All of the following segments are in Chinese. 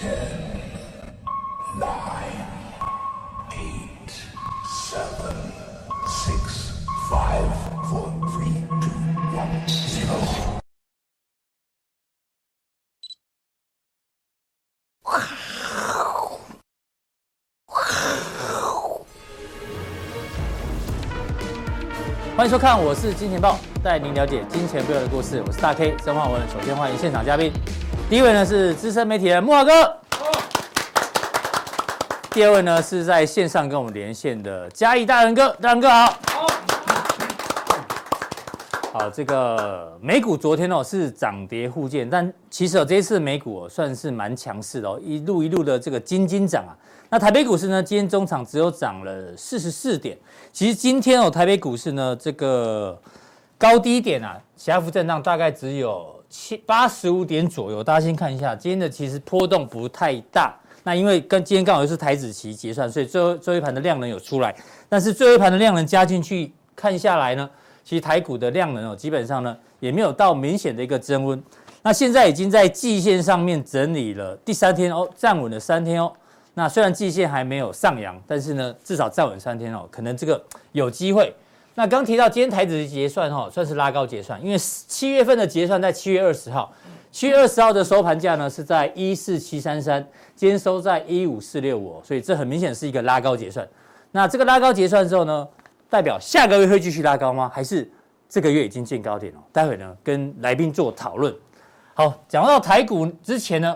欢迎收看，我是金钱豹，带您了解金钱背后的故事。我是大 K 曾焕文。首先欢迎现场嘉宾，第一位呢是资深媒体人慕驊哥，第二位呢是在线上跟我们连线的嘉义大仁哥，大仁哥好。好，这个美股昨天哦是涨跌互见，但其实哦这一次美股哦算是蛮强势的哦，一路一路的这个金金涨啊。那台北股市呢，今天中场只有涨了四十四点。其实今天哦，台北股市呢，这个高低点啊，小幅震荡，大概只有七八十五点左右。大家先看一下，今天的其实波动不太大。那因为跟今天刚好又是台指期结算，所以最后最后一盘的量能有出来。但是最后一盘的量能加进去看下来呢，其实台股的量能哦，基本上呢也没有到明显的一个增温。那现在已经在季线上面整理了第三天哦，站稳了三天哦。那虽然季线还没有上扬，但是呢，至少站稳三天哦，可能这个有机会。那刚提到今天台指结算哈，算是拉高结算，因为七月份的结算在七月二十号，七月二十号的收盘价呢是在一四七三三，今天收在一五四六五，所以这很明显是一个拉高结算。那这个拉高结算之后呢，代表下个月会继续拉高吗？还是这个月已经见高点了？待会呢跟来宾做讨论。好，讲到台股之前呢，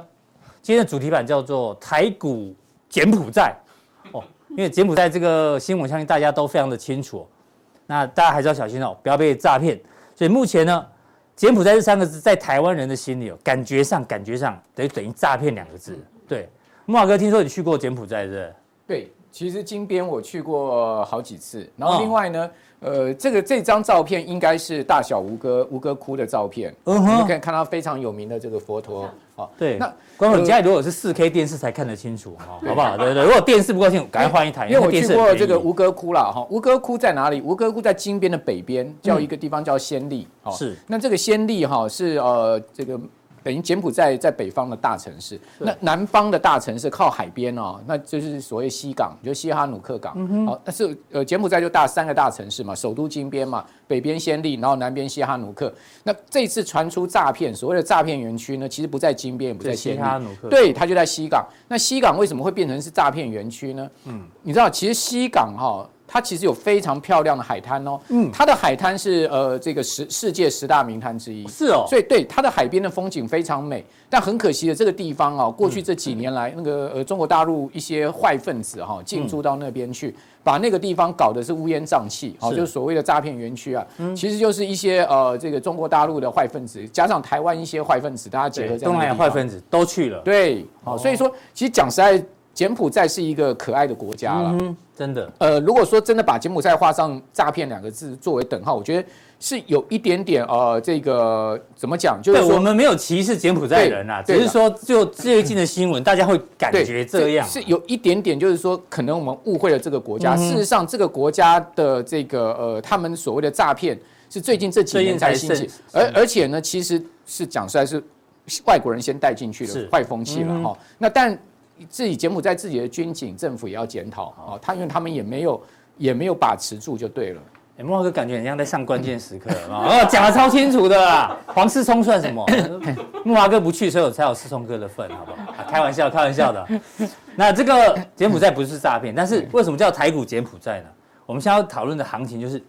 今天的主题版叫做台股。柬埔寨，哦，因为柬埔寨这个新闻，相信大家都非常的清楚。那大家还是要小心哦，不要被诈骗。所以目前呢，柬埔寨这三个字在台湾人的心里哦，感觉上感觉上等于等于诈骗两个字。对，慕驊哥，听说你去过柬埔寨，是不是？对，其实金边我去过好几次。然后另外呢。哦呃，这个这张照片应该是大小吴哥吴哥窟的照片，嗯哼，你可以看到非常有名的这个佛陀，好，对。那观众，你家里如果是四 K 电视才看得清楚，哈，好不好？对对对，如果电视不够清楚，赶快换一台。因为我去过这个吴哥窟了，哈，吴哥窟在哪里？吴哥窟在金边的北边，叫一个地方叫仙力，哦，是。那这个仙力哈是呃这个。等于柬埔寨在北方的大城市，那南方的大城市靠海边哦，那就是所谓西港，就西哈努克港。好，但是呃柬埔寨就大三个大城市嘛，首都金边嘛，北边暹粒，然后南边西哈努克。那这次传出诈骗，所谓的诈骗园区呢，其实不在金边，也不在暹粒，西哈努克，对，它就在西港。那西港为什么会变成是诈骗园区呢？嗯，你知道，其实西港哈。它其实有非常漂亮的海滩哦，嗯，它的海滩是呃这个十世界十大名滩之一，是哦，所以对它的海边的风景非常美，但很可惜的这个地方啊，过去这几年来那个呃中国大陆一些坏分子哈进驻到那边去，把那个地方搞得是乌烟瘴气，好，就是所谓的诈骗园区啊，其实就是一些呃这个中国大陆的坏分子加上台湾一些坏分子，大家结合在东南亚坏分子都去了，对，好，所以说其实讲实在。柬埔寨是一个可爱的国家了，嗯，真的。呃，如果说真的把柬埔寨画上诈骗两个字作为等号，我觉得是有一点点呃，这个怎么讲？就是我们没有歧视柬埔寨人啊，只是说就最近的新闻，大家会感觉这样，是有一点点，就是说可能我们误会了这个国家。事实上，这个国家的这个呃，他们所谓的诈骗是最近这几年才兴起，而而且呢，其实是讲实在是外国人先带进去的坏风气了哈。那但。自己柬埔寨自己的军警政府也要检讨啊，他因为他们也没有也没有把持住就对了。哎，慕驊哥感觉很像在上关键时刻啊，哦，讲的超清楚的啦。黄世聪算什么？木华哥不去，所以我才有世聪哥的份，好不好？啊，开玩笑，开玩笑的。那这个柬埔寨不是诈骗，但是为什么叫台股柬埔寨呢？我们现在要讨论的行情就是，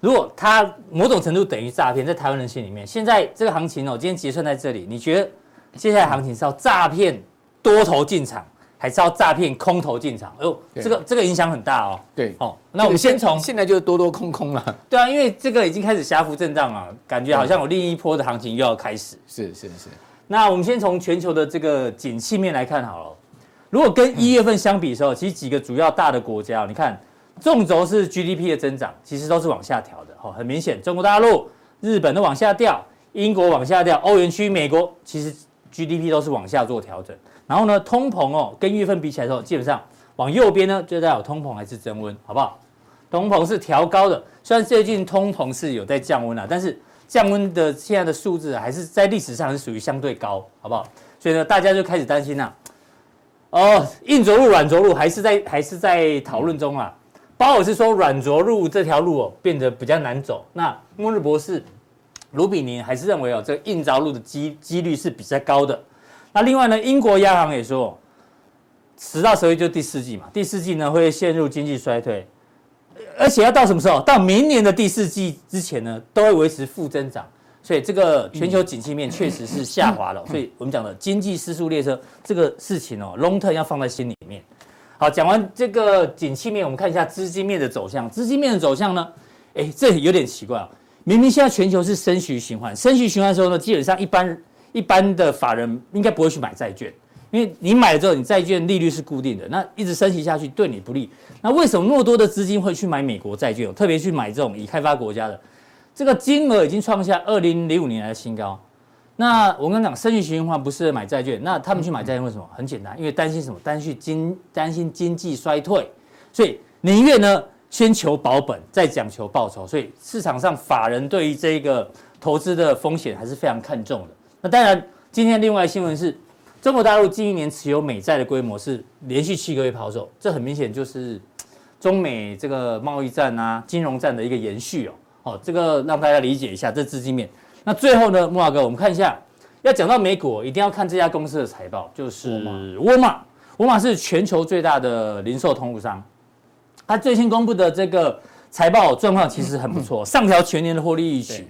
如果它某种程度等于诈骗，在台湾人心里面，现在这个行情哦，今天结算在这里，你觉得接下来行情是要诈骗？多头进场还是要诈骗空头进场？哎呦，这个这个影响很大哦。对，哦，那我们先从现在就是多多空空了。对啊，因为这个已经开始狭幅震荡了，感觉好像有另一波的行情又要开始。是是是。那我们先从全球的这个景气面来看好了。如果跟一月份相比的时候，其实几个主要大的国家，你看纵轴是 GDP 的增长，其实都是往下调的。哦，很明显，中国大陆、日本都往下掉，英国往下掉，欧元区、美国其实 GDP 都是往下做调整。然后呢，通膨哦，跟月份比起来的时候，基本上往右边呢，就代表通膨还是增温，好不好？通膨是调高的，虽然最近通膨是有在降温了，但是降温的现在的数字还是在历史上是属于相对高，好不好？所以呢，大家就开始担心呐，哦，硬着陆、软着陆还是在还是在讨论中啊。包尔是说软着陆这条路哦变得比较难走。那莫日博士卢比尼还是认为哦这个硬着陆的机几率是比较高的。那另外呢，英国央行也说，十到十一就第四季嘛，第四季呢会陷入经济衰退，而且要到什么时候？到明年的第四季之前呢，都会维持负增长。所以这个全球景气面确实是下滑了。所以我们讲的经济失速列车这个事情哦，long term 要放在心里面。好，讲完这个景气面，我们看一下资金面的走向。资金面的走向呢，哎，这有点奇怪啊。明明现在全球是升息循环，升息循环的时候呢，基本上一般一般的法人应该不会去买债券，因为你买了之后，你债券利率是固定的，那一直升息下去对你不利。那为什么那么多的资金会去买美国债券，特别去买这种已开发国家的？这个金额已经创下二零零五年来的新高。那我跟你讲，升息循环不是买债券，那他们去买债券为什么？很简单，因为担心什么？担心经担心经济衰退，所以宁愿呢先求保本，再讲求报酬。所以市场上法人对于这个投资的风险还是非常看重的。那当然，今天另外新闻是，中国大陆近一年持有美债的规模是连续七个月抛售，这很明显就是中美这个贸易战啊、金融战的一个延续哦。哦，这个让大家理解一下这资金面。那最后呢，慕驊哥，我们看一下，要讲到美股，一定要看这家公司的财报，就是沃尔玛。沃尔玛是全球最大的零售通路商，它最新公布的这个财报状况其实很不错，上调全年的获利预期。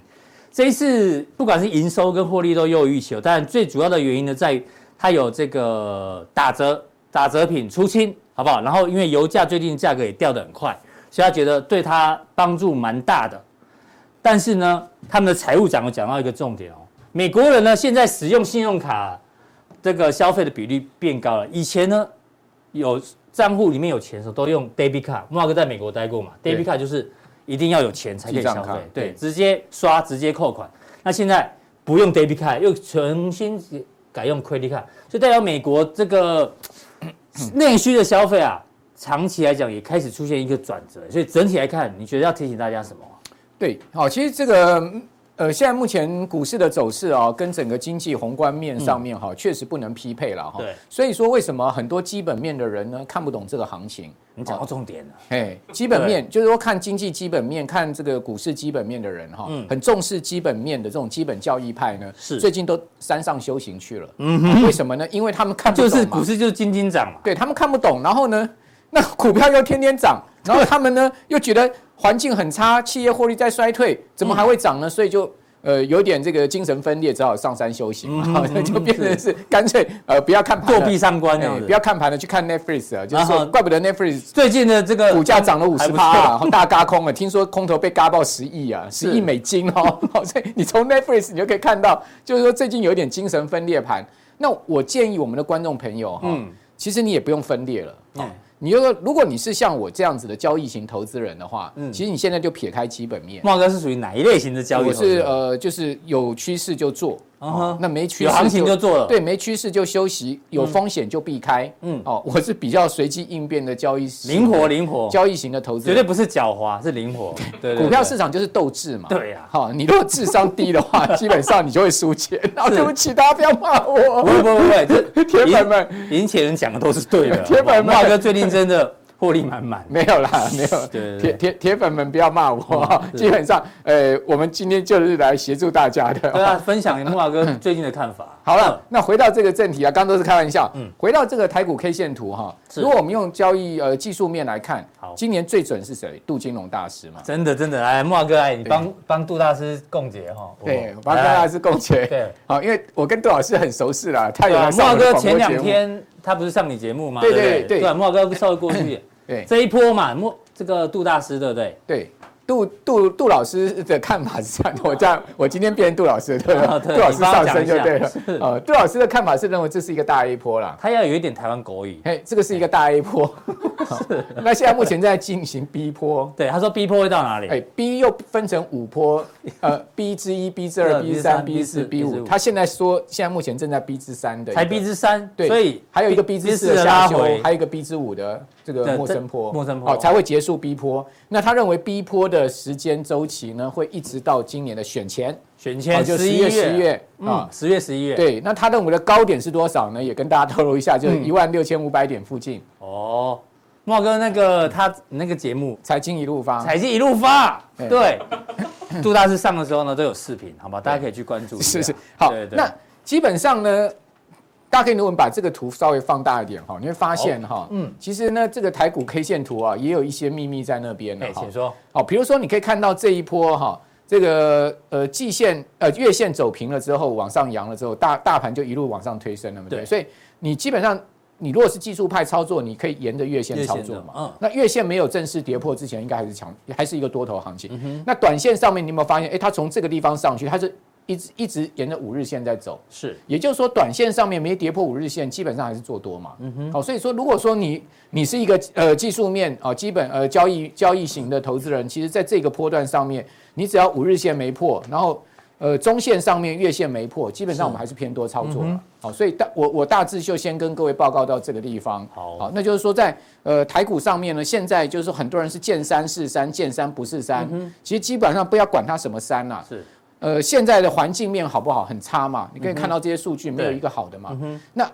这一次不管是营收跟获利都优于预期，但最主要的原因呢，在于它有这个打折、打折品出清，好不好？然后因为油价最近价格也掉得很快，所以他觉得对他帮助蛮大的。但是呢，他们的财务长有讲到一个重点哦，美国人呢现在使用信用卡这个消费的比例变高了。以前呢，有账户里面有钱的时候都用 debit card，哥在美国待过嘛，debit card 就是一定要有钱才可以消费，对，直接刷直接扣款。那现在不用 debit card，又重新改用 credit card，所以代表美国这个 内需的消费啊，长期来讲也开始出现一个转折。所以整体来看，你觉得要提醒大家什么？对，好，其实这个呃，现在目前股市的走势啊，跟整个经济宏观面上面哈，确实不能匹配了哈。对，所以说为什么很多基本面的人呢看不懂这个行情？你讲到重点了。哎，基本面就是说看经济基本面、看这个股市基本面的人哈，很重视基本面的这种基本教义派呢，是最近都山上修行去了。嗯哼，为什么呢？因为他们看不懂就是股市就是斤斤涨嘛。对他们看不懂，然后呢，那股票又天天涨，然后他们呢又觉得。环境很差，企业获利在衰退，怎么还会涨呢？所以就呃有点这个精神分裂，只好上山修行，嗯嗯、就变成是干脆呃不要看盘，作壁上观，不要看盘了，去看 Netflix 啊，就是说怪不得 Netflix 最近的这个股价涨了五十趴，然后大轧空了，听说空头被嘎爆十亿啊，十亿美金哦，所以你从 Netflix 你就可以看到，就是说最近有点精神分裂盘。那我建议我们的观众朋友哈，嗯、其实你也不用分裂了，嗯你就说，如果你是像我这样子的交易型投资人的话，嗯，其实你现在就撇开基本面。茂哥是属于哪一类型的交易？我是呃，就是有趋势就做。哦，那没趋势有行情就做了，对，没趋势就休息，有风险就避开。嗯，哦，我是比较随机应变的交易，灵活灵活交易型的投资，绝对不是狡猾，是灵活。对，股票市场就是斗智嘛。对呀，好，你如果智商低的话，基本上你就会输钱。对不起，大家不要骂我。不会不会不会，这 铁粉们，赢钱人讲的都是对的。铁粉们，慕驊哥最近真的。获利满满，没有啦，没有。铁铁铁粉们不要骂我，基本上，呃，我们今天就是来协助大家的，对啊，分享木华哥 最近的看法。好了，那回到这个正题啊，刚刚都是开玩笑。嗯，回到这个台股 K 线图哈，如果我们用交易呃技术面来看，好，今年最准是谁？杜金龙大师嘛。真的真的，哎，木华哥哎，你帮帮杜大师共结哈。对，帮杜大师共结。对，好，因为我跟杜老师很熟识啦，他有木华哥前两天他不是上你节目吗？对对对，对，慕驊哥稍微过去。对，这一波嘛，莫这个杜大师对不对？对。杜杜杜老师的看法是这样，我这样我今天变成杜老师，对吧？杜老师上升就对了。呃，杜老师的看法是认为这是一个大 A 波啦，他要有一点台湾国语。嘿，这个是一个大 A 波。是。那现在目前在进行 B 波。对，他说 B 波会到哪里？哎，B 又分成五波，呃，B 之一、B 之二、B 三、B 四、B 五。他现在说，现在目前正在 B 之三的。才 B 之三，对。所以还有一个 B 之四的下修，还有一个 B 之五的这个末升波，末升波，好，才会结束 B 坡。那他认为 B 坡的时间周。期呢，会一直到今年的选前选前就十一月十一月啊，十月十一月。对，那他认为的高点是多少呢？也跟大家透露一下，就是一万六千五百点附近。哦，茂哥，那个他那个节目《财经一路发》，财经一路发，对，杜大师上的时候呢都有视频，好吧，大家可以去关注。是是，好，那基本上呢。大家可以如果把这个图稍微放大一点哈，你会发现哈，嗯，其实呢，这个台股 K 线图啊，也有一些秘密在那边的。请说。好，比如说你可以看到这一波哈，这个呃季线呃月线走平了之后，往上扬了之后，大大盘就一路往上推升了嘛。对。所以你基本上，你如果是技术派操作，你可以沿着月线操作嘛。嗯。那月线没有正式跌破之前，应该还是强，还是一个多头行情。那短线上面，你有没有发现？哎，它从这个地方上去，它是。一直一直沿着五日线在走，是，也就是说，短线上面没跌破五日线，基本上还是做多嘛。嗯哼，好，所以说，如果说你你是一个呃技术面啊，基本呃交易交易型的投资人，其实在这个波段上面，你只要五日线没破，然后呃中线上面月线没破，基本上我们还是偏多操作了。好，所以大我我大致就先跟各位报告到这个地方。好，好，那就是说在呃台股上面呢，现在就是很多人是见山是山，见山不是山。嗯，其实基本上不要管它什么山呐。是。呃，现在的环境面好不好？很差嘛，你可以看到这些数据没有一个好的嘛。嗯、那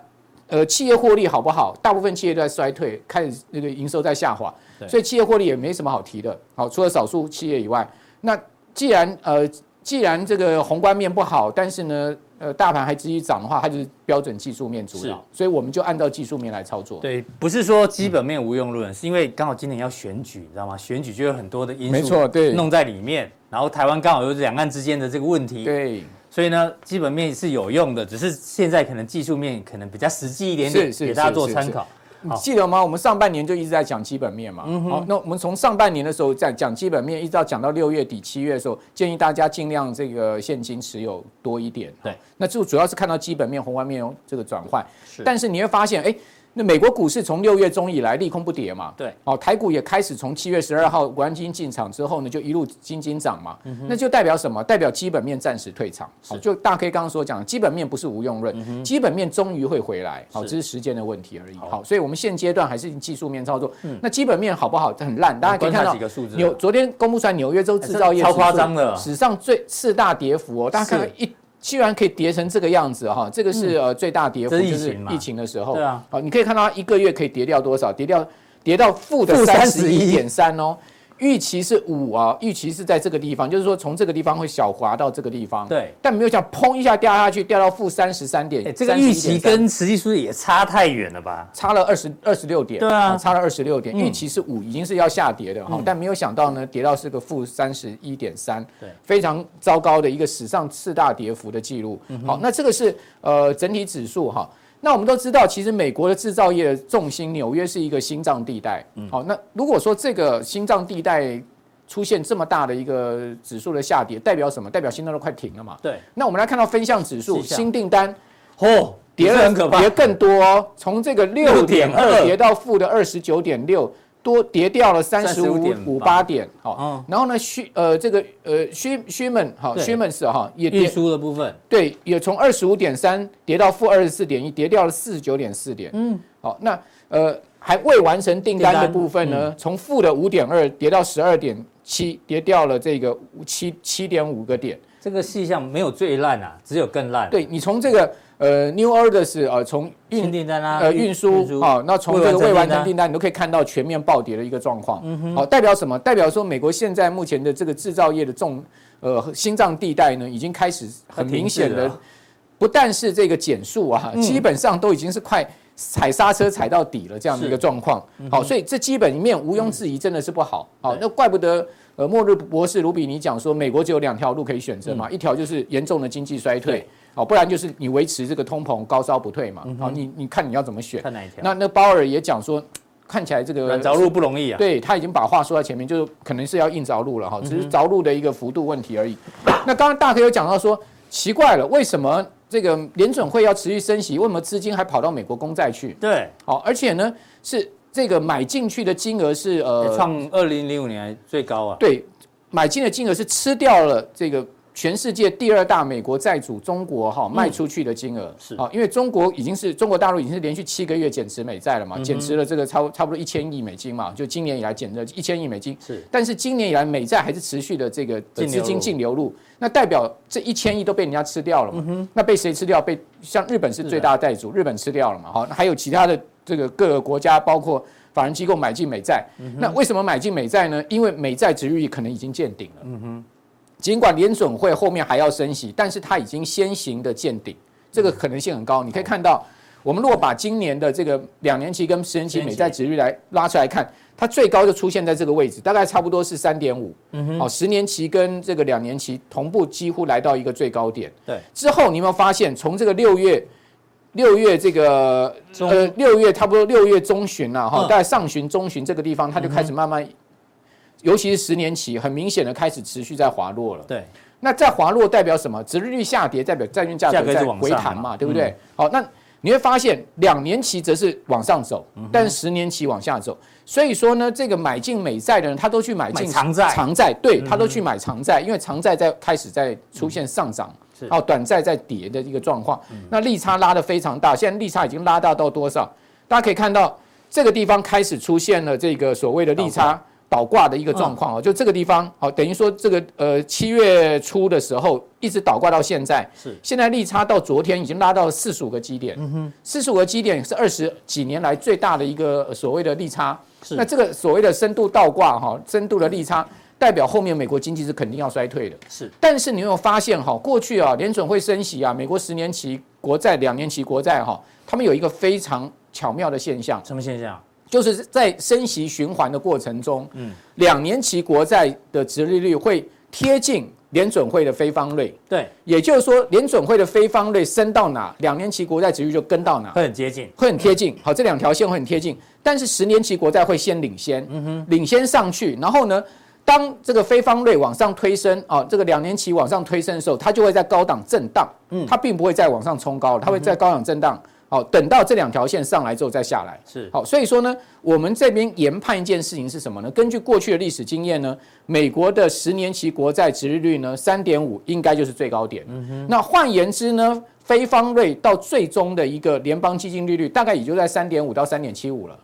呃，企业获利好不好？大部分企业都在衰退，开始那个营收在下滑，所以企业获利也没什么好提的。好，除了少数企业以外，那既然呃，既然这个宏观面不好，但是呢。呃，大盘还继续涨的话，它就是标准技术面主导，所以我们就按照技术面来操作。对，不是说基本面无用论，嗯、是因为刚好今年要选举，你知道吗？选举就有很多的因素，没错，对，弄在里面。然后台湾刚好有两岸之间的这个问题，对，所以呢，基本面是有用的，只是现在可能技术面可能比较实际一点点，给大家做参考。你记得吗？我们上半年就一直在讲基本面嘛。好，那我们从上半年的时候在讲基本面，一直到讲到六月底七月的时候，建议大家尽量这个现金持有多一点。对。那就主要是看到基本面、宏观面这个转换。是。但是你会发现，哎。那美国股市从六月中以来利空不跌嘛？对，好，台股也开始从七月十二号国安基金进场之后呢，就一路金金涨嘛。嗯、那就代表什么？代表基本面暂时退场。就大 K 刚刚所讲，基本面不是无用论，嗯、基本面终于会回来。好，这是时间的问题而已。好，好，所以我们现阶段还是技术面操作。嗯、那基本面好不好？很烂，大家可以看到。纽昨天公布出来纽约州制造业超夸张的，史上最四大跌幅哦。大家看一。居然可以跌成这个样子哈，这个是呃最大跌幅，就是疫情的时候。对啊，好，你可以看到它一个月可以跌掉多少？跌掉跌到负的三十一点三哦。预期是五啊，预期是在这个地方，就是说从这个地方会小滑到这个地方。对，但没有想砰一下掉下去，掉到负三十三点。这个预期跟实际数字也差太远了吧？差了二十二十六点。对啊，差了二十六点。预期是五，已经是要下跌的哈，但没有想到呢，跌到是个负三十一点三。对，非常糟糕的一个史上次大跌幅的记录。好，那这个是呃整体指数哈。那我们都知道，其实美国的制造业的重心，纽约是一个心脏地带。嗯，好，那如果说这个心脏地带出现这么大的一个指数的下跌，代表什么？代表心脏都快停了嘛？对。那我们来看到分项指数，新订单，嚯，跌了很可怕，跌更多哦，从这个六点二跌到负的二十九点六。多跌掉了三十五点五八点，好，然后呢，虚呃这个呃虚虚们好虚们是哈也跌。输的部分，对，也从二十五点三跌到负二十四点一，跌掉了四十九点四点，嗯，好，那呃还未完成订单的部分呢，从负的五点二跌到十二点七，跌掉了这个七七点五个点，这个细项没有最烂啊，只有更烂，对你从这个。呃，New Orders 呃，从运订单啊，呃，运输啊，那从这个未完成订单，你都可以看到全面暴跌的一个状况。好，代表什么？代表说美国现在目前的这个制造业的重呃心脏地带呢，已经开始很明显的，不但是这个减速啊，基本上都已经是快踩刹车踩到底了这样的一个状况。好，所以这基本面毋庸置疑，真的是不好。好，那怪不得呃，末日博士卢比尼讲说，美国只有两条路可以选择嘛，一条就是严重的经济衰退。好，不然就是你维持这个通膨高烧不退嘛。好，你你看你要怎么选？看哪一条？那那鲍尔也讲说，看起来这个软着陆不容易啊。对，他已经把话说在前面，就可能是要硬着陆了哈，只是着陆的一个幅度问题而已。那刚刚大哥有讲到说，奇怪了，为什么这个联准会要持续升息？为什么资金还跑到美国公债去？对，好，而且呢是这个买进去的金额是呃，创二零零五年最高啊。对，买进的金额是吃掉了这个。全世界第二大美国债主中国哈卖出去的金额是啊，因为中国已经是中国大陆已经是连续七个月减持美债了嘛，减持了这个超差不多一千亿美金嘛，就今年以来减了一千亿美金。是，但是今年以来美债还是持续的这个资金净流入，那代表这一千亿都被人家吃掉了嘛？那被谁吃掉？被像日本是最大的债主，日本吃掉了嘛？好，那还有其他的这个各个国家，包括法人机构买进美债。那为什么买进美债呢？因为美债殖利率可能已经见顶了。嗯哼。尽管联准会后面还要升息，但是它已经先行的见顶，这个可能性很高。你可以看到，我们如果把今年的这个两年期跟十年期美债殖利率来拉出来看，它最高就出现在这个位置，大概差不多是三点五。嗯哼。哦，十年期跟这个两年期同步几乎来到一个最高点。对。之后你有没有发现，从这个六月，六月这个呃六月差不多六月中旬了哈，大概上旬中旬这个地方，它就开始慢慢。尤其是十年期，很明显的开始持续在滑落了。对，那在滑落代表什么？殖利率下跌代表债券价格在回弹嘛，对不对？好，那你会发现两年期则是往上走，但是十年期往下走。所以说呢，这个买进美债的人，他都去买进长债，长债，对，他都去买长债，因为长债在开始在出现上涨，哦，短债在跌的一个状况。那利差拉得非常大，现在利差已经拉大到多少？大家可以看到这个地方开始出现了这个所谓的利差。倒挂的一个状况哦，就这个地方，好，等于说这个呃七月初的时候一直倒挂到现在，是现在利差到昨天已经拉到四十五个基点，嗯哼，四十五个基点是二十几年来最大的一个所谓的利差，是那这个所谓的深度倒挂哈，深度的利差代表后面美国经济是肯定要衰退的，是，但是你有没有发现哈，过去啊联准会升息啊，美国十年期国债、两年期国债哈，他们有一个非常巧妙的现象，什么现象？就是在升息循环的过程中，嗯，两年期国债的殖利率会贴近联准会的非方率，对，也就是说联准会的非方率升到哪，两年期国债殖利率就跟到哪，会很接近，会很贴近。好，这两条线会很贴近，但是十年期国债会先领先，嗯哼，领先上去，然后呢，当这个非方瑞往上推升，啊，这个两年期往上推升的时候，它就会在高档震荡，嗯，它并不会再往上冲高了，它会在高档震荡。好，等到这两条线上来之后再下来，是好，所以说呢，我们这边研判一件事情是什么呢？根据过去的历史经验呢，美国的十年期国债殖利率呢，三点五应该就是最高点。嗯哼。那换言之呢，非方瑞到最终的一个联邦基金利率大概也就在三点五到三点七五了。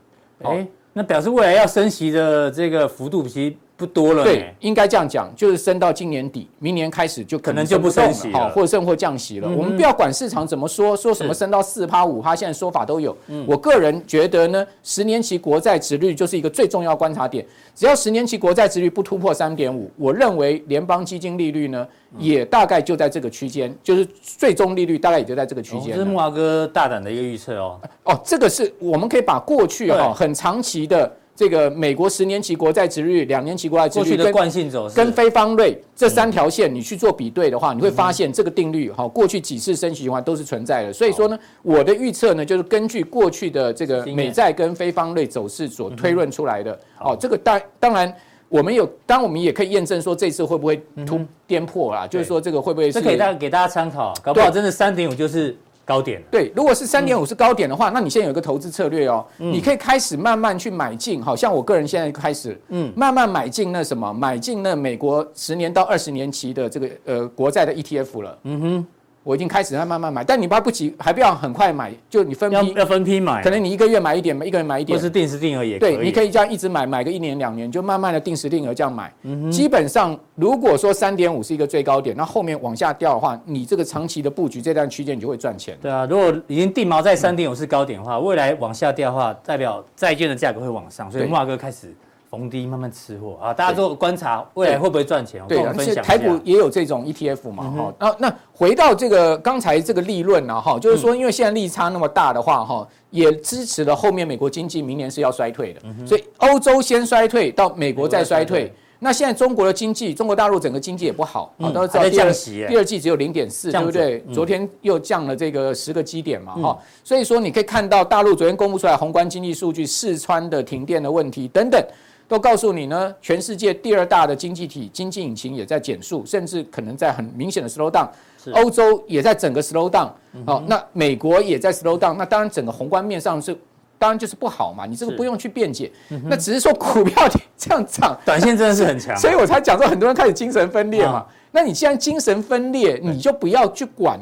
哎，那表示未来要升息的这个幅度其实。不多了，对，应该这样讲，就是升到今年底，明年开始就可能就不升息了，好，或者升或降息了。我们不要管市场怎么说，说什么升到四趴五趴，现在说法都有。我个人觉得呢，十年期国债殖率就是一个最重要观察点。只要十年期国债殖率不突破三点五，我认为联邦基金利率呢，也大概就在这个区间，就是最终利率大概也就在这个区间。这是木华哥大胆的一个预测哦。哦，这个是我们可以把过去哈很长期的。这个美国十年期国债值率、两年期国债值率的惯性走势，跟非方瑞这三条线，你去做比对的话，你会发现这个定律哈，过去几次升息循环都是存在的。所以说呢，我的预测呢，就是根据过去的这个美债跟非方瑞走势所推论出来的。哦，这个当当然我们有，当我们也可以验证说这次会不会突颠破啊？就是说这个会不会是？这给大给大家参考，搞不好真的三点五就是。高点对，如果是三点五是高点的话，嗯、那你现在有一个投资策略哦，嗯、你可以开始慢慢去买进，好像我个人现在开始，嗯，慢慢买进那什么，买进那美国十年到二十年期的这个呃国债的 ETF 了，嗯哼。我已经开始在慢慢买，但你不要不急，还不要很快买，就你分批要，要分批买，可能你一个月买一点，一个人买一点，或是定时定额也可以。对，你可以这样一直买，买个一年两年，就慢慢的定时定额这样买。嗯。基本上，如果说三点五是一个最高点，那后面往下掉的话，你这个长期的布局这段区间你就会赚钱。对啊，如果已经定锚在三点五是高点的话，未来往下掉的话，代表债券的价格会往上，所以木华哥开始。逢低慢慢吃货啊！大家做观察未来会不会赚钱？对，而且台股也有这种 ETF 嘛，哈。那那回到这个刚才这个利润呢，哈，就是说，因为现在利差那么大的话，哈，也支持了后面美国经济明年是要衰退的。所以欧洲先衰退，到美国再衰退。那现在中国的经济，中国大陆整个经济也不好，啊，都知道第二第二季只有零点四，对不对？昨天又降了这个十个基点嘛，哈。所以说你可以看到大陆昨天公布出来宏观经济数据，四川的停电的问题等等。都告诉你呢，全世界第二大的经济体经济引擎也在减速，甚至可能在很明显的 slow down。欧洲也在整个 slow down。好，那美国也在 slow down。那当然，整个宏观面上是当然就是不好嘛，你这个不用去辩解。那只是说股票这样涨，短线真的是很强，所以我才讲说很多人开始精神分裂嘛。那你既然精神分裂，你就不要去管。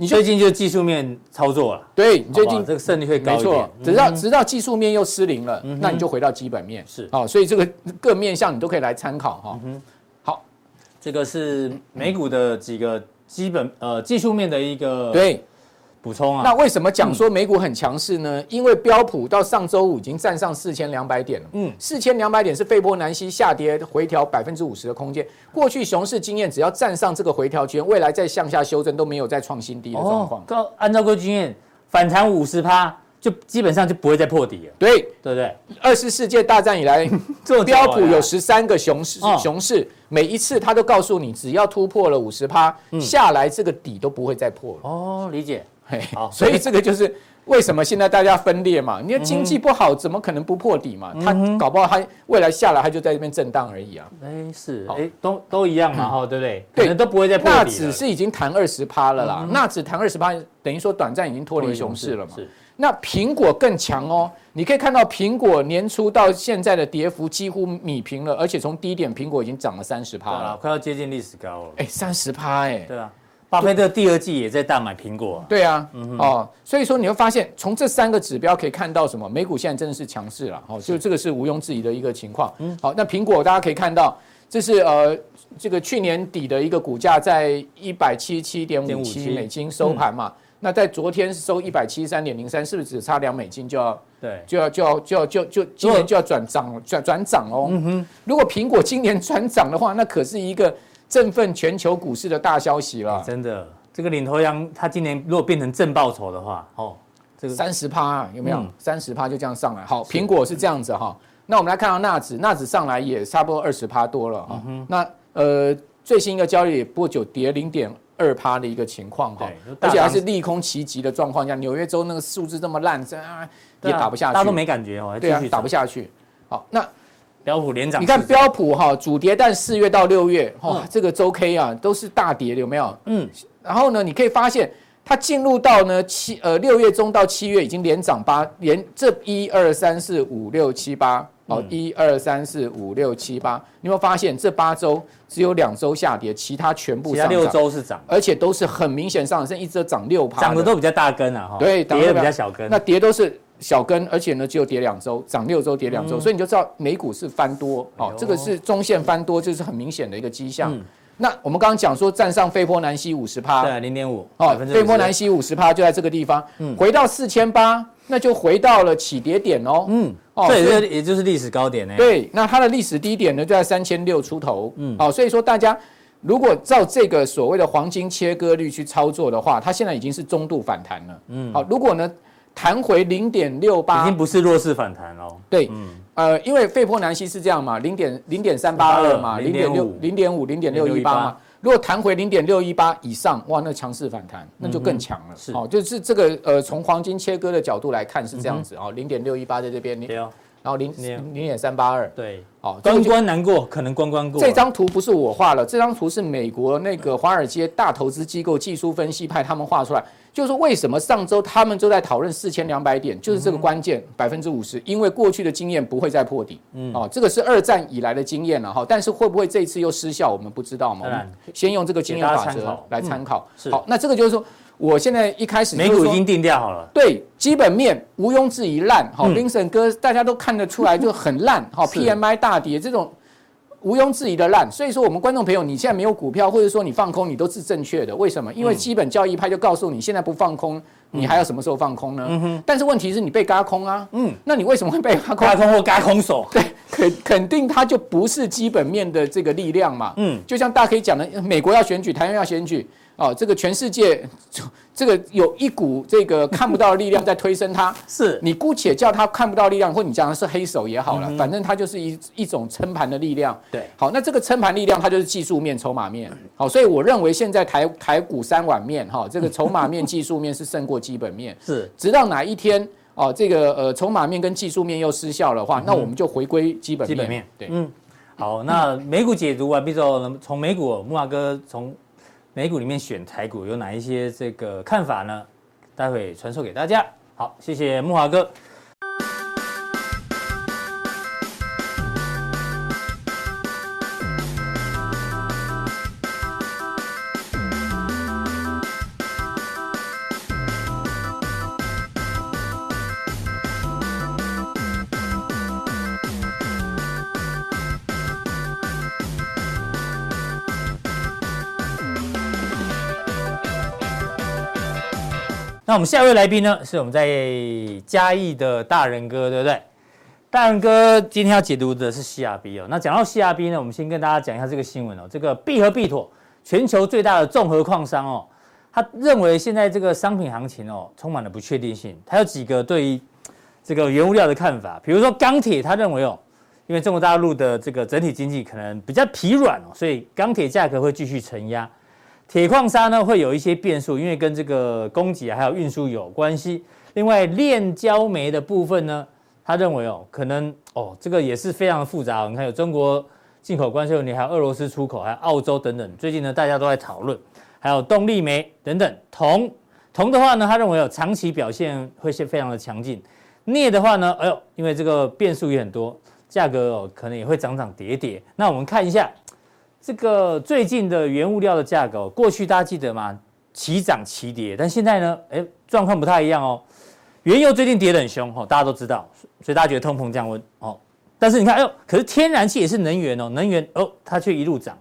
你最近就技术面操作了，对，你最近这个胜率会高一点。没错，直到直到技术面又失灵了，那你就回到基本面是。哦，所以这个各面向你都可以来参考哈。好，这个是美股的几个基本呃技术面的一个对。补充啊，那为什么讲说美股很强势呢？因为标普到上周五已经站上四千两百点了。嗯，四千两百点是费波南西下跌回调百分之五十的空间。过去熊市经验，只要站上这个回调区间，未来再向下修正都没有再创新低的状况。哦，按照过去经验，反弹五十趴就基本上就不会再破底了。对，对不对？二次世界大战以来，标普有十三个熊市，熊市每一次他都告诉你，只要突破了五十趴下来，这个底都不会再破了。哦，理解。好，所以这个就是为什么现在大家分裂嘛？你的经济不好，怎么可能不破底嘛？它搞不好它未来下来，它就在这边震荡而已啊。哎，是，哎，都都一样嘛，哈，对不对？可能都不会再破底了。纳指是已经弹二十趴了啦，纳指弹二十趴，等于说短暂已经脱离熊市了嘛。是。那苹果更强哦，你可以看到苹果年初到现在的跌幅几乎米平了，而且从低点苹果已经涨了三十趴了，快要接近历史高了。哎，三十趴，哎，对啊。巴菲特第二季也在大买苹果。对啊，哦，所以说你会发现，从这三个指标可以看到什么？美股现在真的是强势了，哦，就这个是毋庸置疑的一个情况。嗯，好，那苹果大家可以看到，这是呃这个去年底的一个股价在一百七十七点五七美金收盘嘛，那在昨天收一百七十三点零三，是不是只差两美金就要对就要就要就要就就今年就要转涨转转涨哦？嗯哼，如果苹果今年转涨的话，那可是一个。振奋全球股市的大消息了，真的，这个领头羊，它今年如果变成正报酬的话，哦，这个三十趴有没有？三十趴就这样上来。好，苹果是这样子哈。那我们来看到纳指，纳指上来也差不多二十趴多了哈。那呃，最新一个交易不久跌零点二趴的一个情况哈，而且还是利空齐集的状况下，纽约州那个数字这么烂，这也打不下去，大家都没感觉哦，对啊，打不下去。好，那。标普连涨，你看标普哈主跌，但四月到六月哈这个周 K 啊都是大跌，有没有？嗯，然后呢，你可以发现它进入到呢七呃六月中到七月已经连涨八连这一二三四五六七八哦一二三四五六七八，你有没有发现这八周只有两周下跌，其他全部上涨，其他六周是涨，而且都是很明显上升，一直涨六趴，涨的都比较大根啊哈，对，跌的比较小根，那跌都是。小跟，而且呢，只有跌两周，涨六周，跌两周，所以你就知道美股是翻多哦，这个是中线翻多，这是很明显的一个迹象。那我们刚刚讲说站上斐波南西五十趴，对，零点五哦，斐波南西五十趴就在这个地方，回到四千八，那就回到了起跌点哦，嗯，哦，这也也就是历史高点呢。对，那它的历史低点呢就在三千六出头，嗯，哦，所以说大家如果照这个所谓的黄金切割率去操作的话，它现在已经是中度反弹了，嗯，好，如果呢？弹回零点六八，已经不是弱势反弹了。对，嗯，呃，因为费波南西是这样嘛，零点零点三八二嘛，零点六零点五零点六一八嘛。如果弹回零点六一八以上，哇，那强势反弹，那就更强了。是，哦，就是这个呃，从黄金切割的角度来看是这样子哦，零点六一八在这边，然后零零点三八二，对，哦，关关难过，可能关关过。这张图不是我画了，这张图是美国那个华尔街大投资机构技术分析派他们画出来。就是为什么上周他们都在讨论四千两百点，就是这个关键百分之五十，因为过去的经验不会再破底，嗯，哦，这个是二战以来的经验了哈，但是会不会这一次又失效，我们不知道嘛，先用这个经验法则来参考，好，那这个就是说，我现在一开始美股已经定调好了，对，基本面毋庸置疑烂，好，Vincent 哥大家都看得出来就很烂，好，PMI 大跌这种。毋庸置疑的烂，所以说我们观众朋友，你现在没有股票，或者说你放空，你都是正确的。为什么？因为基本交易派就告诉你，现在不放空，你还要什么时候放空呢？嗯哼。但是问题是你被嘎空啊。嗯。那你为什么会被嘎空？嘎空或嘎空手？对，肯肯定它就不是基本面的这个力量嘛。嗯。就像大家可以讲的，美国要选举，台湾要选举。哦，这个全世界，这个有一股这个看不到的力量在推升它。是，你姑且叫它看不到力量，或你讲的是黑手也好了，反正它就是一一种撑盘的力量。对，好，那这个撑盘力量它就是技术面、筹码面。好，所以我认为现在台台股三碗面哈，这个筹码面、技术面是胜过基本面。是，直到哪一天哦，这个呃筹码面跟技术面又失效的话，那我们就回归基本面。基本面。对，嗯，好，那美股解读完毕之后，从美股木华哥从。美股里面选台股有哪一些这个看法呢？待会传授给大家。好，谢谢木华哥。我们下一位来宾呢，是我们在嘉义的大仁哥，对不对？大仁哥今天要解读的是 CRB 哦。那讲到 CRB 呢，我们先跟大家讲一下这个新闻哦。这个必和必妥，全球最大的综合矿商哦，他认为现在这个商品行情哦，充满了不确定性。他有几个对于这个原物料的看法，比如说钢铁，他认为哦，因为中国大陆的这个整体经济可能比较疲软哦，所以钢铁价格会继续承压。铁矿砂呢会有一些变数，因为跟这个供给还有运输有关系。另外炼焦煤的部分呢，他认为哦，可能哦，这个也是非常的复杂。你看有中国进口关税问题，还有俄罗斯出口，还有澳洲等等。最近呢，大家都在讨论，还有动力煤等等。铜铜的话呢，他认为有长期表现会是非常的强劲。镍的话呢，哎呦，因为这个变数也很多，价格哦可能也会涨涨跌跌。那我们看一下这个最近的原物料的价格，过去大家记得吗？齐涨齐跌，但现在呢，哎，状况不太一样哦。原油最近跌得很凶哦，大家都知道，所以大家觉得通膨降温哦。但是你看，哎呦，可是天然气也是能源哦，能源哦，它却一路涨。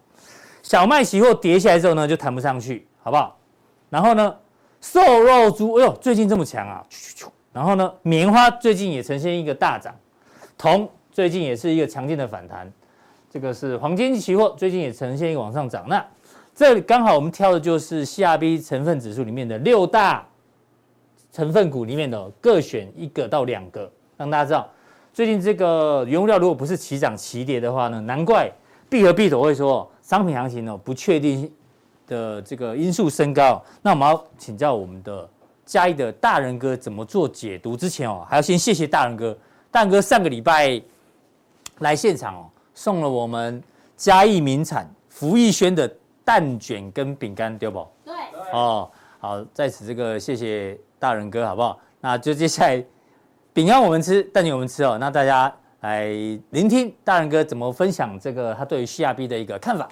小麦期货跌下来之后呢，就弹不上去，好不好？然后呢，瘦肉猪，哎呦，最近这么强啊！然后呢，棉花最近也呈现一个大涨，铜最近也是一个强劲的反弹。这个是黄金期货最近也呈现一个往上涨。那这里刚好我们挑的就是 CRB 成分指数里面的六大。成分股里面的各选一个到两个，让大家知道，最近这个原物料如果不是齐涨齐跌的话呢，难怪必和必妥会说商品行情哦不确定的这个因素升高。那我们要请教我们的嘉义的大仁哥怎么做解读？之前哦还要先谢谢大仁哥，大仁哥上个礼拜来现场哦送了我们嘉义名产福义轩的蛋卷跟饼干，对不？对。哦，好，在此这个谢谢。大人哥，好不好？那就接下来饼干我们吃，蛋卷我们吃哦。那大家来聆听大人哥怎么分享这个他对于 CRB 的一个看法。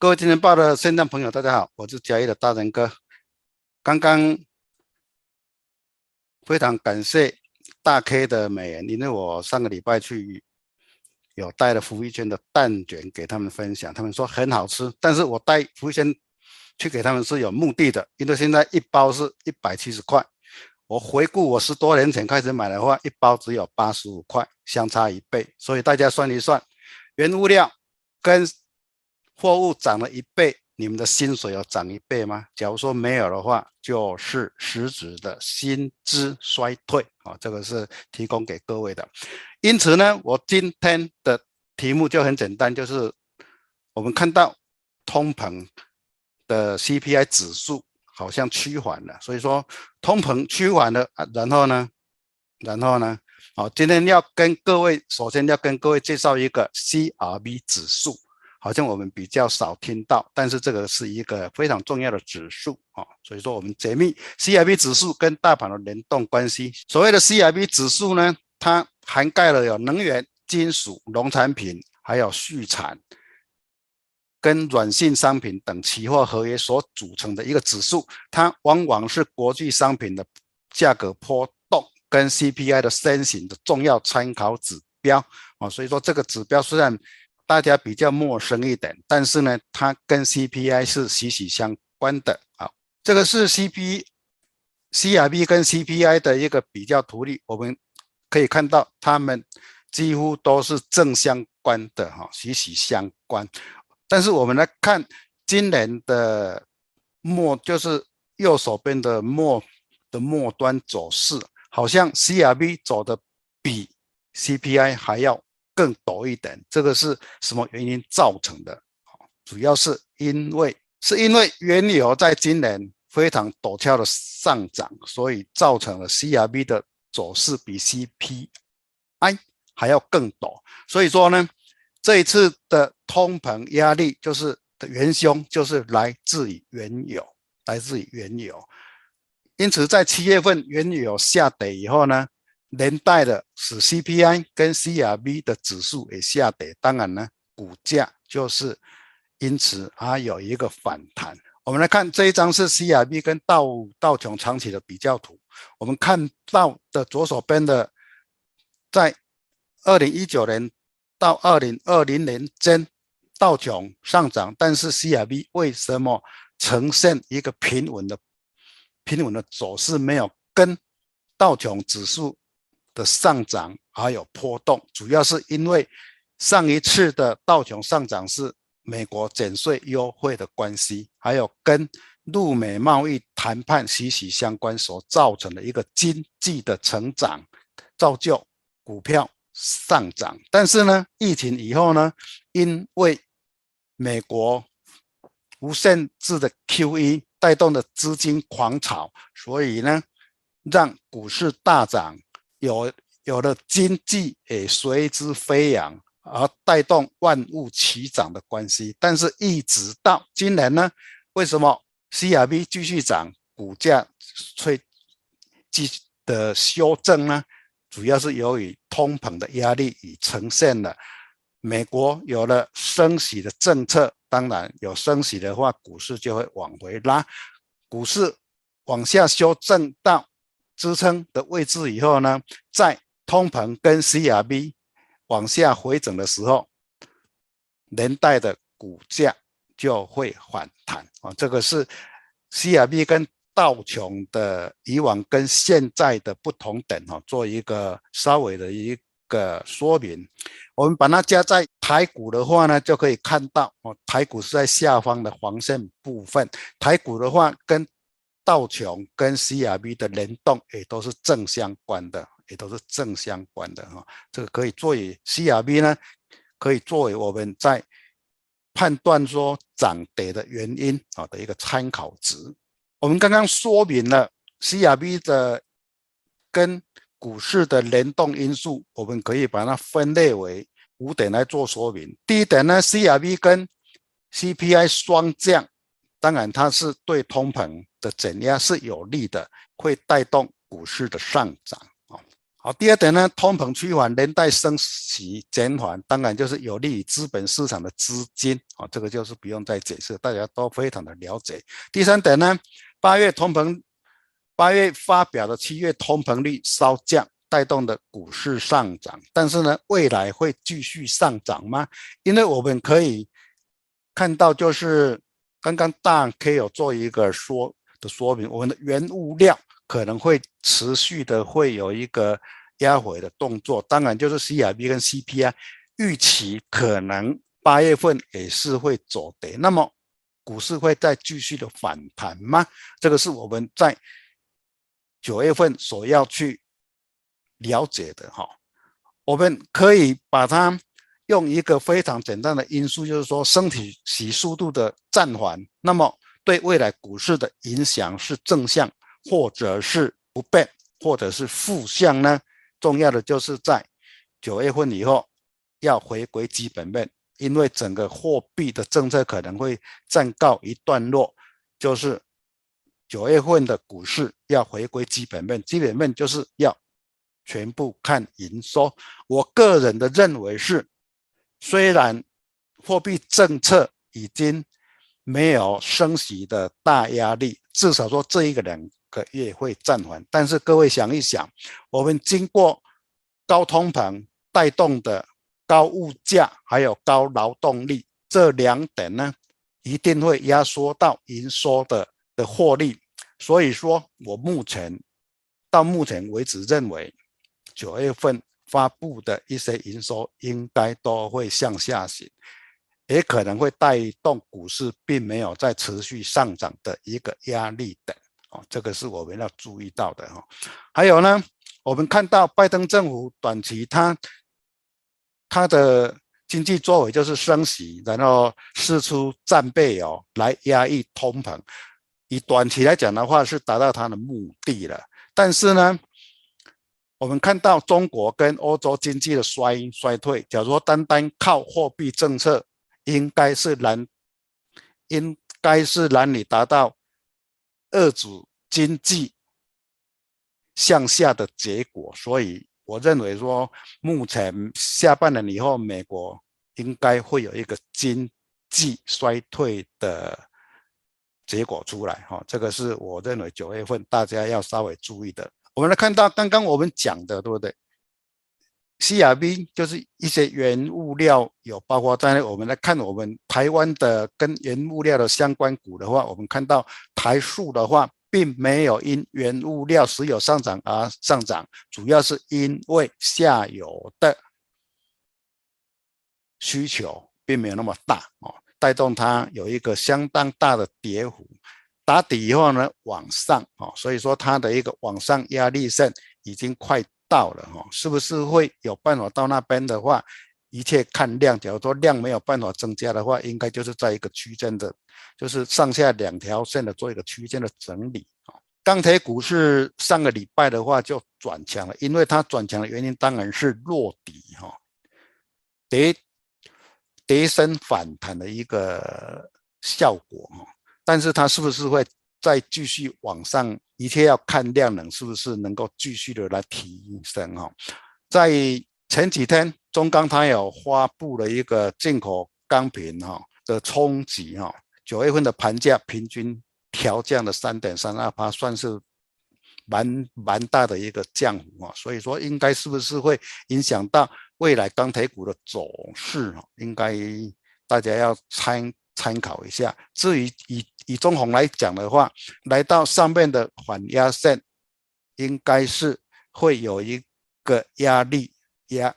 各位今天报的线上朋友，大家好，我是嘉义的大人哥。刚刚非常感谢大 K 的美人，因为我上个礼拜去有带了福义轩的蛋卷给他们分享，他们说很好吃，但是我带福义轩。去给他们是有目的的，因为现在一包是一百七十块。我回顾我十多年前开始买的话，一包只有八十五块，相差一倍。所以大家算一算，原物料跟货物涨了一倍，你们的薪水有涨一倍吗？假如说没有的话，就是实质的薪资衰退啊。这个是提供给各位的。因此呢，我今天的题目就很简单，就是我们看到通膨。的 CPI 指数好像趋缓了，所以说通膨趋缓了啊，然后呢，然后呢，好，今天要跟各位，首先要跟各位介绍一个 CRB 指数，好像我们比较少听到，但是这个是一个非常重要的指数啊，所以说我们解密 CRB 指数跟大盘的联动关系。所谓的 CRB 指数呢，它涵盖了有能源、金属、农产品，还有畜产。跟软性商品等期货合约所组成的一个指数，它往往是国际商品的价格波动跟 CPI 的先行的重要参考指标啊。所以说这个指标虽然大家比较陌生一点，但是呢，它跟 CPI 是息息相关的啊。这个是 CP CRB 跟 CPI 的一个比较图例，我们可以看到它们几乎都是正相关的哈，息息相关。但是我们来看今年的末，就是右手边的末的末端走势，好像 CRB 走的比 CPI 还要更陡一点。这个是什么原因造成的？主要是因为是因为原油在今年非常陡峭的上涨，所以造成了 CRB 的走势比 CPI 还要更陡。所以说呢，这一次的通膨压力就是的元凶，就是来自于原油，来自于原油。因此，在七月份原油下跌以后呢，连带的使 CPI 跟 CRB 的指数也下跌。当然呢，股价就是因此而有一个反弹。我们来看这一张是 CRB 跟道道琼长期的比较图。我们看到的左手边的，在二零一九年。到二零二零年间，道琼上涨，但是 CRB 为什么呈现一个平稳的平稳的走势，没有跟道琼指数的上涨还有波动，主要是因为上一次的道琼上涨是美国减税优惠的关系，还有跟陆美贸易谈判息息相关所造成的一个经济的成长，造就股票上涨。但是呢，疫情以后呢，因为美国无限制的 QE 带动的资金狂潮，所以呢，让股市大涨。有有了经济也随之飞扬，而带动万物齐涨的关系。但是，一直到今年呢，为什么 CRB 继续涨，股价会继的修正呢？主要是由于通膨的压力已呈现了。美国有了升息的政策，当然有升息的话，股市就会往回拉，股市往下修正到。支撑的位置以后呢，在通膨跟 CRB 往下回整的时候，连带的股价就会反弹啊。这个是 CRB 跟道琼的以往跟现在的不同点哈，做一个稍微的一个说明。我们把它加在台股的话呢，就可以看到哦，台股是在下方的黄线部分。台股的话跟道琼跟 CRB 的联动也都是正相关的，也都是正相关的哈。这个可以作为 CRB 呢，可以作为我们在判断说涨跌的原因啊的一个参考值。我们刚刚说明了 CRB 的跟股市的联动因素，我们可以把它分类为五点来做说明。第一点呢，CRB 跟 CPI 双降。当然，它是对通膨的减压是有利的，会带动股市的上涨。好，第二点呢，通膨趋缓连带升息减缓，当然就是有利于资本市场的资金啊。这个就是不用再解释，大家都非常的了解。第三点呢，八月通膨，八月发表的七月通膨率稍降，带动的股市上涨。但是呢，未来会继续上涨吗？因为我们可以看到就是。刚刚大 K 有做一个说的说明，我们的原物料可能会持续的会有一个压回的动作，当然就是 CRB 跟 CPI 预期可能八月份也是会走跌，那么股市会再继续的反弹吗？这个是我们在九月份所要去了解的哈，我们可以把它。用一个非常简单的因素，就是说身体起速度的暂缓，那么对未来股市的影响是正向，或者是不变，或者是负向呢？重要的就是在九月份以后要回归基本面，因为整个货币的政策可能会暂告一段落，就是九月份的股市要回归基本面，基本面就是要全部看营收。我个人的认为是。虽然货币政策已经没有升息的大压力，至少说这一个两个月会暂缓，但是各位想一想，我们经过高通膨带动的高物价，还有高劳动力这两点呢，一定会压缩到营收的的获利。所以说我目前到目前为止认为九月份。发布的一些营收应该都会向下行，也可能会带动股市并没有在持续上涨的一个压力的这个是我们要注意到的哈。还有呢，我们看到拜登政府短期他他的经济作为就是升息，然后释出战备哦来压抑通膨，以短期来讲的话是达到他的目的了，但是呢。我们看到中国跟欧洲经济的衰衰退，假如单单靠货币政策，应该是难，应该是难以达到遏制经济向下的结果。所以我认为说，目前下半年以后，美国应该会有一个经济衰退的结果出来。哈，这个是我认为九月份大家要稍微注意的。我们来看到刚刚我们讲的，对不对？CRB 就是一些原物料有包括在内。我们来看我们台湾的跟原物料的相关股的话，我们看到台塑的话，并没有因原物料石油上涨而上涨，主要是因为下游的需求并没有那么大哦，带动它有一个相当大的跌幅，打底以后呢往上哦，所以说它的一个往上压力线已经快到了哈，是不是会有办法到那边的话？一切看量，假如说量没有办法增加的话，应该就是在一个区间的，就是上下两条线的做一个区间的整理啊。钢铁股是上个礼拜的话就转强了，因为它转强的原因当然是落底哈，跌跌升反弹的一个效果哈。但是它是不是会再继续往上？一切要看量能是不是能够继续的来提升哈。在前几天。中钢它有发布了一个进口钢瓶哈的冲击哈，九月份的盘价平均调降了三点三二趴，算是蛮蛮大的一个降幅啊，所以说应该是不是会影响到未来钢铁股的走势啊？应该大家要参参考一下。至于以以中红来讲的话，来到上面的反压线，应该是会有一个压力压。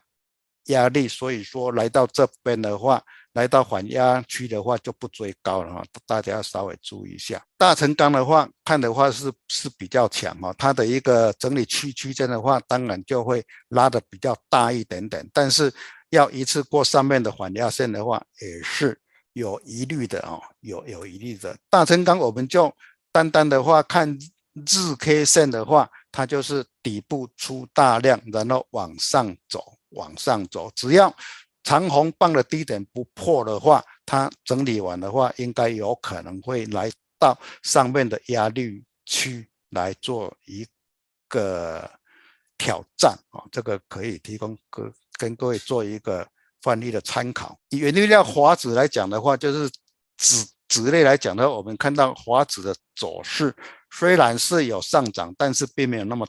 压力，所以说来到这边的话，来到反压区的话就不追高了哈，大家要稍微注意一下。大成钢的话，看的话是是比较强哈，它的一个整理区区间的话，当然就会拉的比较大一点点，但是要一次过上面的反压线的话，也是有疑虑的哦，有有疑虑的。大成钢我们就单单的话看日 K 线的话，它就是底部出大量，然后往上走。往上走，只要长红棒的低点不破的话，它整理完的话，应该有可能会来到上面的压力区来做一个挑战啊。这个可以提供各跟各位做一个范例的参考。以原料华纸来讲的话，就是纸纸类来讲的话，我们看到华纸的走势虽然是有上涨，但是并没有那么，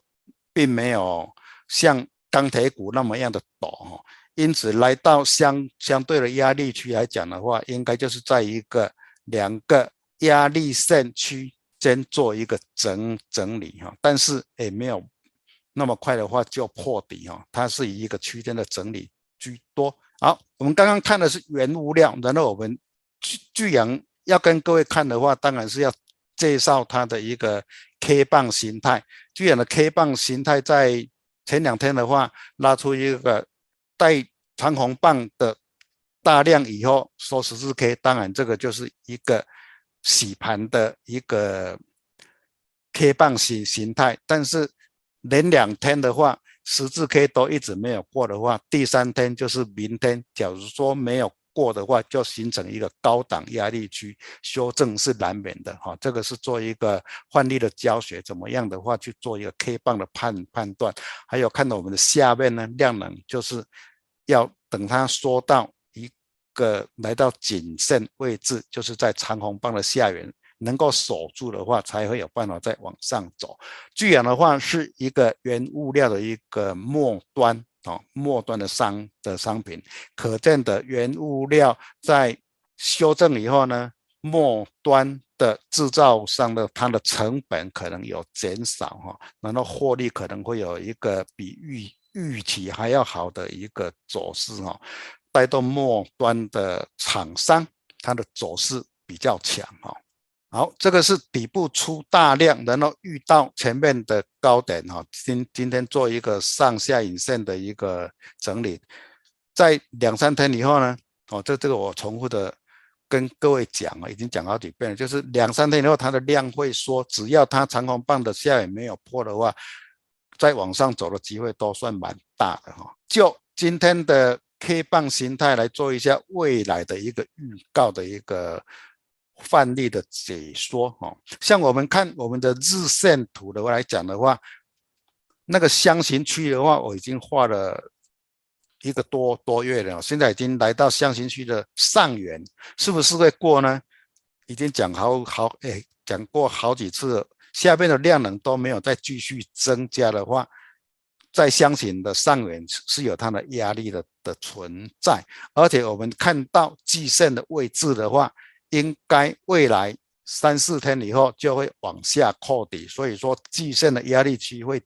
并没有像。钢铁股那么样的陡哈，因此来到相相对的压力区来讲的话，应该就是在一个两个压力线区间做一个整整理哈，但是也没有那么快的话就破底哈，它是以一个区间的整理居多。好，我们刚刚看的是原物料，然后我们巨巨阳要跟各位看的话，当然是要介绍它的一个 K 棒形态。巨阳的 K 棒形态在。前两天的话，拉出一个带长红棒的大量以后，收十字 K，当然这个就是一个洗盘的一个 K 棒形形态。但是连两天的话，十字 K 都一直没有过的话，第三天就是明天，假如说没有。过的话，就形成一个高档压力区，修正是难免的哈。这个是做一个换例的教学，怎么样的话去做一个 K 棒的判判断，还有看到我们的下面呢，量能就是要等它缩到一个来到颈线位置，就是在长红棒的下缘能够守住的话，才会有办法再往上走。巨阳的话是一个原物料的一个末端。哦，末端的商的商品，可见的原物料在修正以后呢，末端的制造商的它的成本可能有减少哈，然后获利可能会有一个比预预期还要好的一个走势哈，带动末端的厂商它的走势比较强哈。好，这个是底部出大量，然后遇到前面的高点哈。今今天做一个上下影线的一个整理，在两三天以后呢，哦，这这个我重复的跟各位讲了，已经讲好几遍了，就是两三天以后它的量会缩，只要它长红棒的下影没有破的话，再往上走的机会都算蛮大的哈。就今天的 K 棒形态来做一下未来的一个预告的一个。范例的解说哦，像我们看我们的日线图的话来讲的话，那个箱型区的话，我已经画了一个多多月了，现在已经来到箱型区的上缘，是不是会过呢？已经讲好好哎，讲过好几次了，下边的量能都没有再继续增加的话，在箱型的上缘是有它的压力的的存在，而且我们看到季线的位置的话。应该未来三四天以后就会往下扣底，所以说季线的压力区会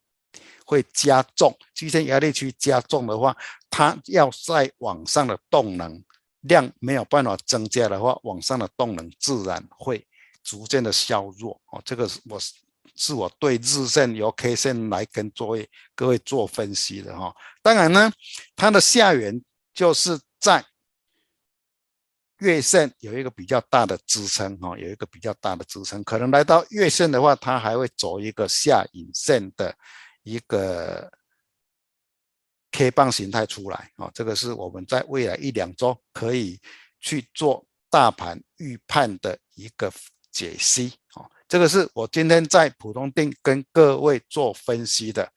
会加重，季线压力区加重的话，它要再往上的动能量没有办法增加的话，往上的动能自然会逐渐的削弱哦。这个是我是我对日线由 K 线来跟各位各位做分析的哈。当然呢，它的下缘就是在。月线有一个比较大的支撑哈，有一个比较大的支撑，可能来到月线的话，它还会走一个下影线的一个 K 棒形态出来啊，这个是我们在未来一两周可以去做大盘预判的一个解析啊，这个是我今天在普通錠跟各位做分析的，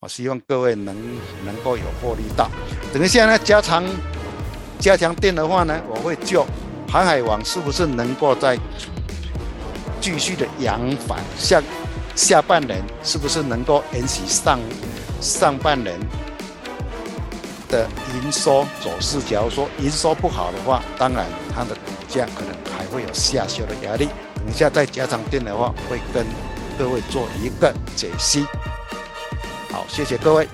我希望各位能能够有获利到。等一下呢，加长。加强电的话呢，我会就航海王是不是能够再继续的扬帆，下下半年是不是能够延续上上半年的营收走势？假如说营收不好的话，当然它的股价可能还会有下修的压力。等一下再加强电的话，会跟各位做一个解析。好，谢谢各位。